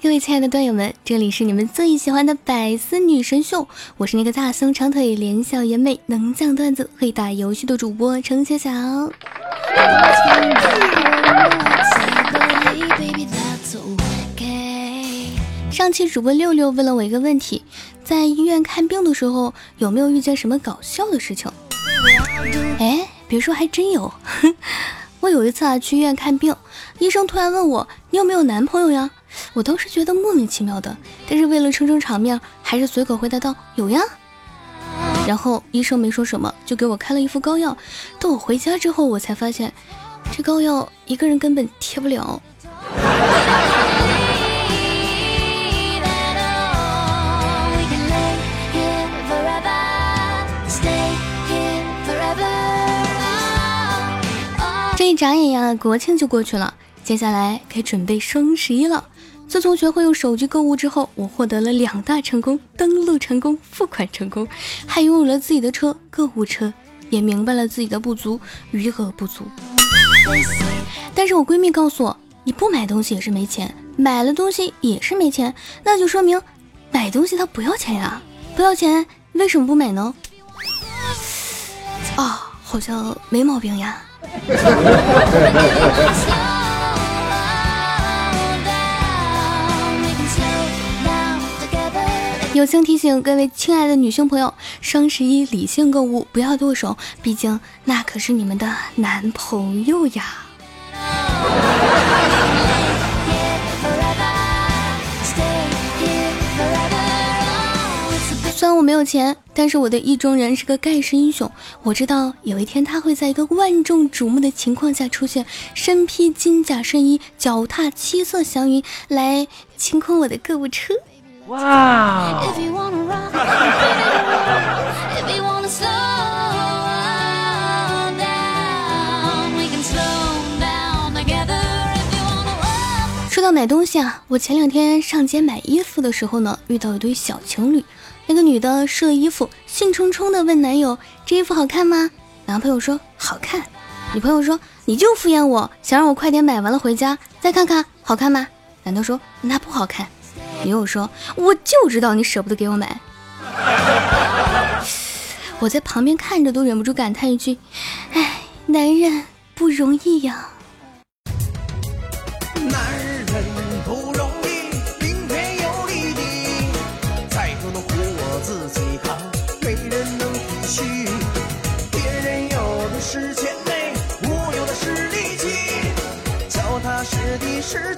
各位亲爱的段友们，这里是你们最喜欢的百思女神秀，我是那个大胸长腿、脸小眼美、能讲段子、会打游戏的主播程小小。上期主播六六问了我一个问题，在医院看病的时候有没有遇见什么搞笑的事情？哎，别说还真有。我有一次啊去医院看病，医生突然问我：“你有没有男朋友呀？”我当时觉得莫名其妙的，但是为了撑撑场面，还是随口回答道：“有呀。”然后医生没说什么，就给我开了一副膏药。等我回家之后，我才发现，这膏药一个人根本贴不了。这一眨眼呀，国庆就过去了，接下来该准备双十一了。自从学会用手机购物之后，我获得了两大成功：登录成功、付款成功，还拥有了自己的车——购物车，也明白了自己的不足，余额不足。但是我闺蜜告诉我，你不买东西也是没钱，买了东西也是没钱，那就说明买东西它不要钱呀，不要钱为什么不买呢？啊，好像没毛病呀。友情提醒各位亲爱的女性朋友：双十一理性购物，不要剁手，毕竟那可是你们的男朋友呀。虽然我没有钱，但是我的意中人是个盖世英雄。我知道有一天他会在一个万众瞩目的情况下出现，身披金甲圣衣，脚踏七色祥云，来清空我的购物车。哇！说到买东西啊，我前两天上街买衣服的时候呢，遇到一对小情侣。那个女的试了衣服，兴冲冲的问男友：“这衣服好看吗？”男朋友说：“好看。”女朋友说：“你就敷衍我，想让我快点买完了回家再看看好看吗？”男的说：“那不好看。”女友说：“我就知道你舍不得给我买。”我在旁边看着都忍不住感叹一句：“哎，男人不容易呀。”男人不容易，顶天有利弊，再苦的苦我自己扛，没人能体恤。别人有的是钱内，我有的是力气，脚踏实地是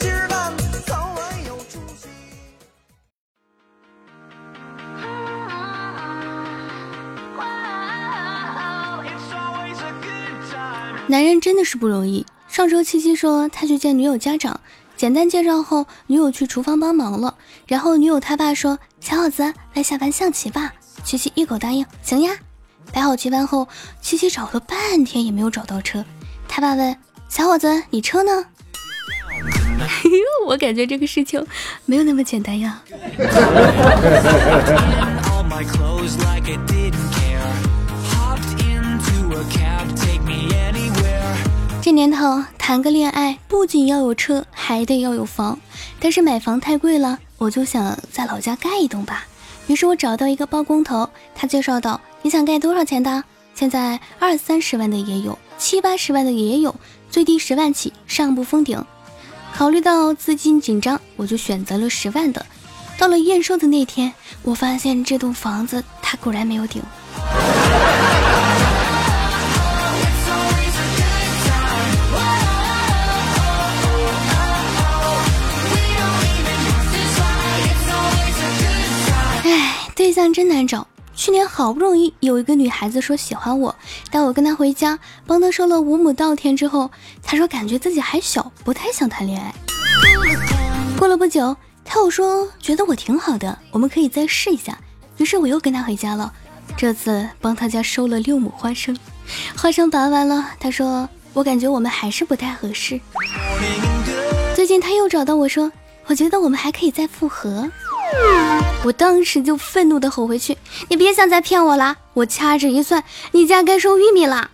男人真的是不容易。上周七七说他去见女友家长，简单介绍后，女友去厨房帮忙了。然后女友他爸说：“小伙子，来下盘象棋吧。”七七一口答应：“行呀。”摆好棋盘后，七七找了半天也没有找到车。他爸问：“小伙子，你车呢？” 我感觉这个事情没有那么简单呀。这年头谈个恋爱，不仅要有车，还得要有房。但是买房太贵了，我就想在老家盖一栋吧。于是我找到一个包工头，他介绍道：“你想盖多少钱的？现在二三十万的也有，七八十万的也有，最低十万起，上不封顶。”考虑到资金紧张，我就选择了十万的。到了验收的那天，我发现这栋房子它果然没有顶。对象真难找。去年好不容易有一个女孩子说喜欢我，带我跟她回家，帮她收了五亩稻田之后，她说感觉自己还小，不太想谈恋爱。过了不久，她又说觉得我挺好的，我们可以再试一下。于是我又跟她回家了，这次帮她家收了六亩花生。花生拔完了，她说我感觉我们还是不太合适。最近他又找到我说，我觉得我们还可以再复合。我当时就愤怒的吼回去：“你别想再骗我了！我掐指一算，你家该收玉米了。”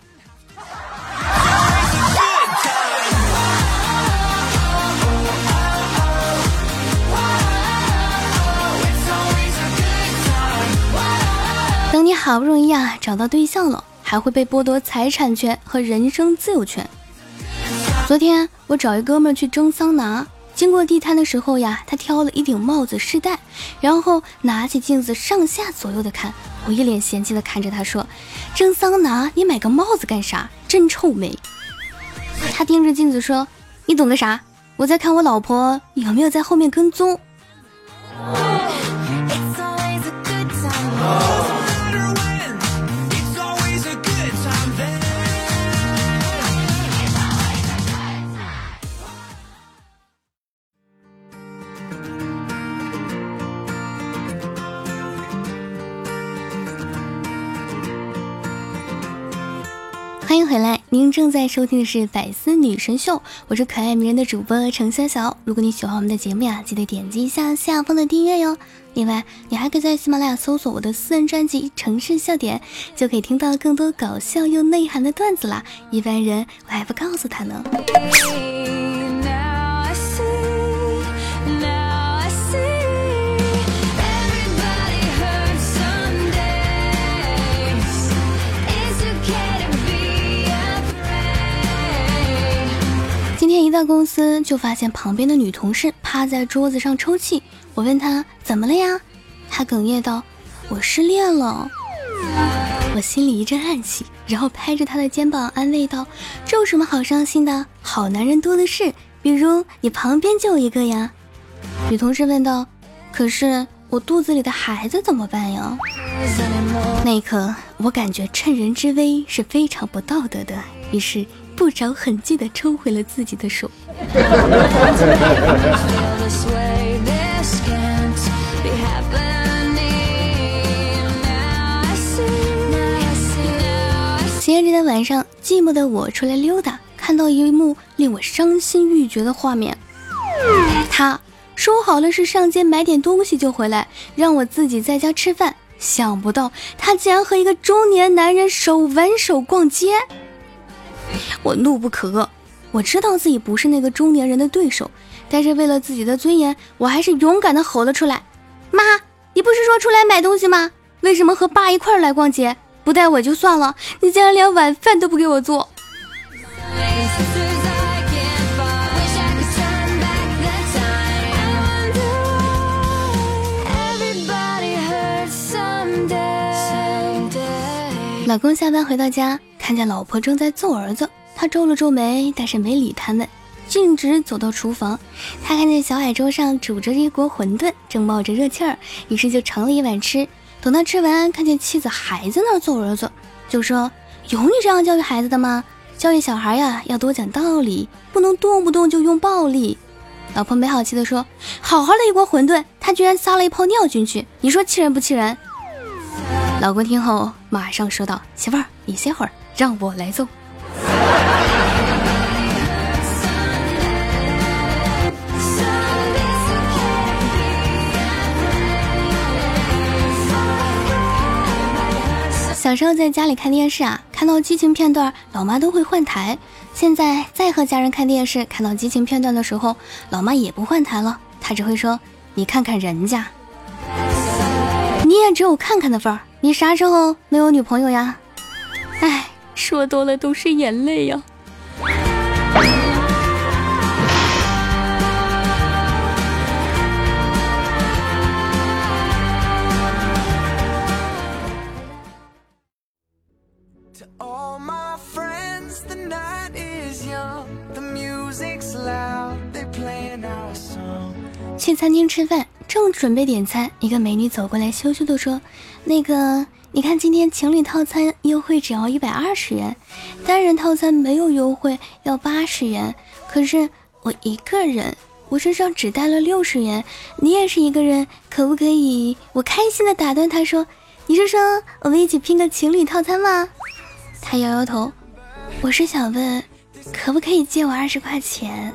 等你好不容易啊找到对象了，还会被剥夺财产权和人身自由权。昨天我找一哥们去蒸桑拿。经过地摊的时候呀，他挑了一顶帽子试戴，然后拿起镜子上下左右的看。我一脸嫌弃的看着他说：“蒸桑拿，你买个帽子干啥？真臭美。”他盯着镜子说：“你懂个啥？我在看我老婆有没有在后面跟踪。”回来，您正在收听的是《百思女神秀》，我是可爱迷人的主播程潇潇。如果你喜欢我们的节目呀，记得点击一下下方的订阅哟。另外，你还可以在喜马拉雅搜索我的私人专辑《城市笑点》，就可以听到更多搞笑又内涵的段子啦。一般人我还不告诉他呢。一到公司就发现旁边的女同事趴在桌子上抽泣，我问她怎么了呀？她哽咽道：“我失恋了。”我心里一阵暗喜，然后拍着她的肩膀安慰道：“这有什么好伤心的？好男人多的是，比如你旁边就有一个呀。”女同事问道：“可是我肚子里的孩子怎么办呀？”那一刻，我感觉趁人之危是非常不道德的，于是。不着痕迹地抽回了自己的手。情人节的晚上，寂寞的我出来溜达，看到一幕令我伤心欲绝的画面。他说好了是上街买点东西就回来，让我自己在家吃饭。想不到他竟然和一个中年男人手挽手逛街。我怒不可遏，我知道自己不是那个中年人的对手，但是为了自己的尊严，我还是勇敢的吼了出来：“妈，你不是说出来买东西吗？为什么和爸一块儿来逛街？不带我就算了，你竟然连晚饭都不给我做！”老公下班回到家。看见老婆正在揍儿子，他皱了皱眉，但是没理他们，径直走到厨房。他看见小矮桌上煮着一锅馄饨，正冒着热气儿，于是就盛了一碗吃。等他吃完，看见妻子还在那儿揍儿子，就说：“有你这样教育孩子的吗？教育小孩呀，要多讲道理，不能动不动就用暴力。”老婆没好气地说：“好好的一锅馄饨，他居然撒了一泡尿进去，你说气人不气人？”老公听后马上说道：“媳妇儿，你歇会儿。”让我来揍。小时候在家里看电视啊，看到激情片段，老妈都会换台。现在再和家人看电视，看到激情片段的时候，老妈也不换台了，她只会说：“你看看人家，你也只有看看的份儿，你啥时候没有女朋友呀？”哎。说多了都是眼泪呀。去餐厅吃饭，正准备点餐，一个美女走过来，羞羞的说：“那个。”你看，今天情侣套餐优惠只要一百二十元，单人套餐没有优惠，要八十元。可是我一个人，我身上只带了六十元。你也是一个人，可不可以？我开心的打断他说：“你是说我们一起拼个情侣套餐吗？”他摇摇头，我是想问，可不可以借我二十块钱？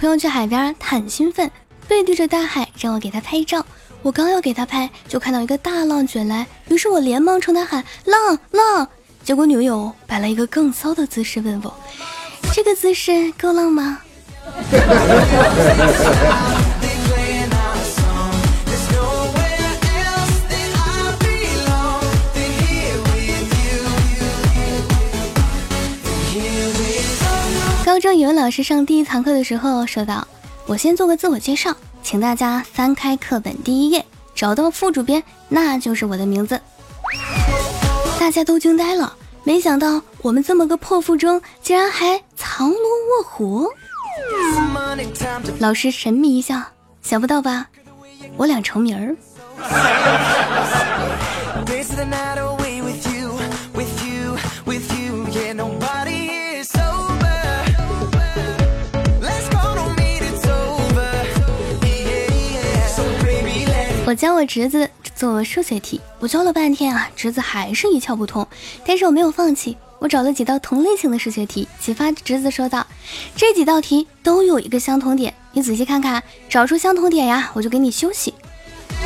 朋友去海边，他很兴奋，背对着大海，让我给他拍照。我刚要给他拍，就看到一个大浪卷来，于是我连忙冲他喊：“浪浪！”结果女友摆了一个更骚的姿势，问我：“这个姿势够浪吗？” 高中语文老师上第一堂课的时候说道：“我先做个自我介绍，请大家翻开课本第一页，找到副主编，那就是我的名字。”大家都惊呆了，没想到我们这么个破附中，竟然还藏龙卧虎。老师神秘一笑，想不到吧？我俩重名儿。我教我侄子做数学题，我教了半天啊，侄子还是一窍不通。但是我没有放弃，我找了几道同类型的数学题，启发侄子说道：“这几道题都有一个相同点，你仔细看看，找出相同点呀，我就给你休息。”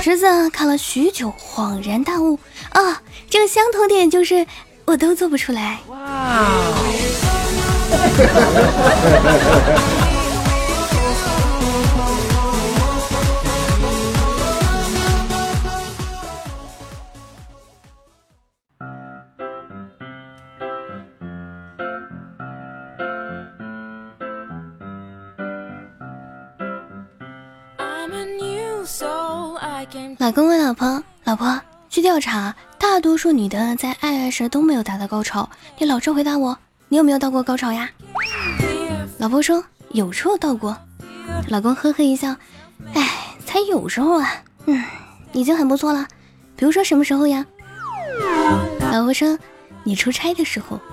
侄子看了许久，恍然大悟：“啊，这个相同点就是我都做不出来。”哇！老公问老婆：“老婆，据调查，大多数女的在爱爱时都没有达到高潮。你老实回答我，你有没有到过高潮呀？”老婆说：“有时候到过。”老公呵呵一笑：“哎，才有时候啊，嗯，已经很不错了。比如说什么时候呀？”老婆说：“你出差的时候。”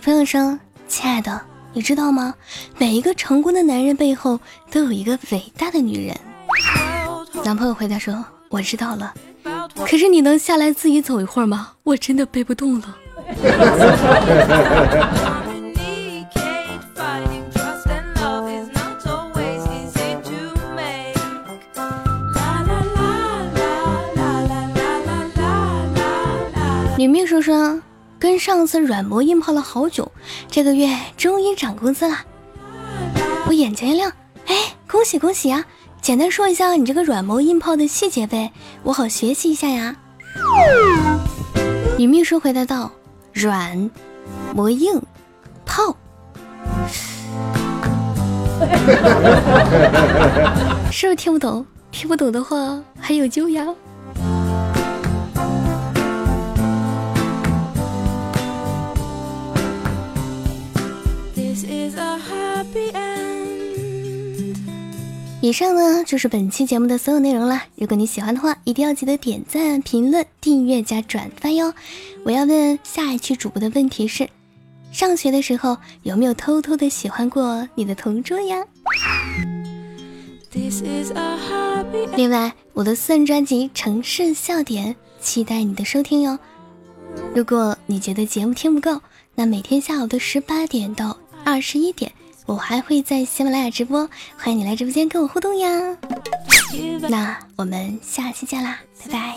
朋友说：“亲爱的，你知道吗？每一个成功的男人背后都有一个伟大的女人。”男朋友回答说：“我知道了，可是你能下来自己走一会儿吗？我真的背不动了。”女秘书说。跟上司软磨硬泡了好久，这个月终于涨工资了，我眼前一亮，哎，恭喜恭喜啊！简单说一下你这个软磨硬泡的细节呗，我好学习一下呀。女秘书回答道：软磨硬泡，是不是听不懂？听不懂的话还有救呀。以上呢就是本期节目的所有内容了。如果你喜欢的话，一定要记得点赞、评论、订阅加转发哟。我要问下一期主播的问题是：上学的时候有没有偷偷的喜欢过你的同桌呀？另外，我的私人专辑《城市笑点》期待你的收听哟。如果你觉得节目听不够，那每天下午的十八点到二十一点。我还会在喜马拉雅直播，欢迎你来直播间跟我互动呀！那我们下期见啦，拜拜。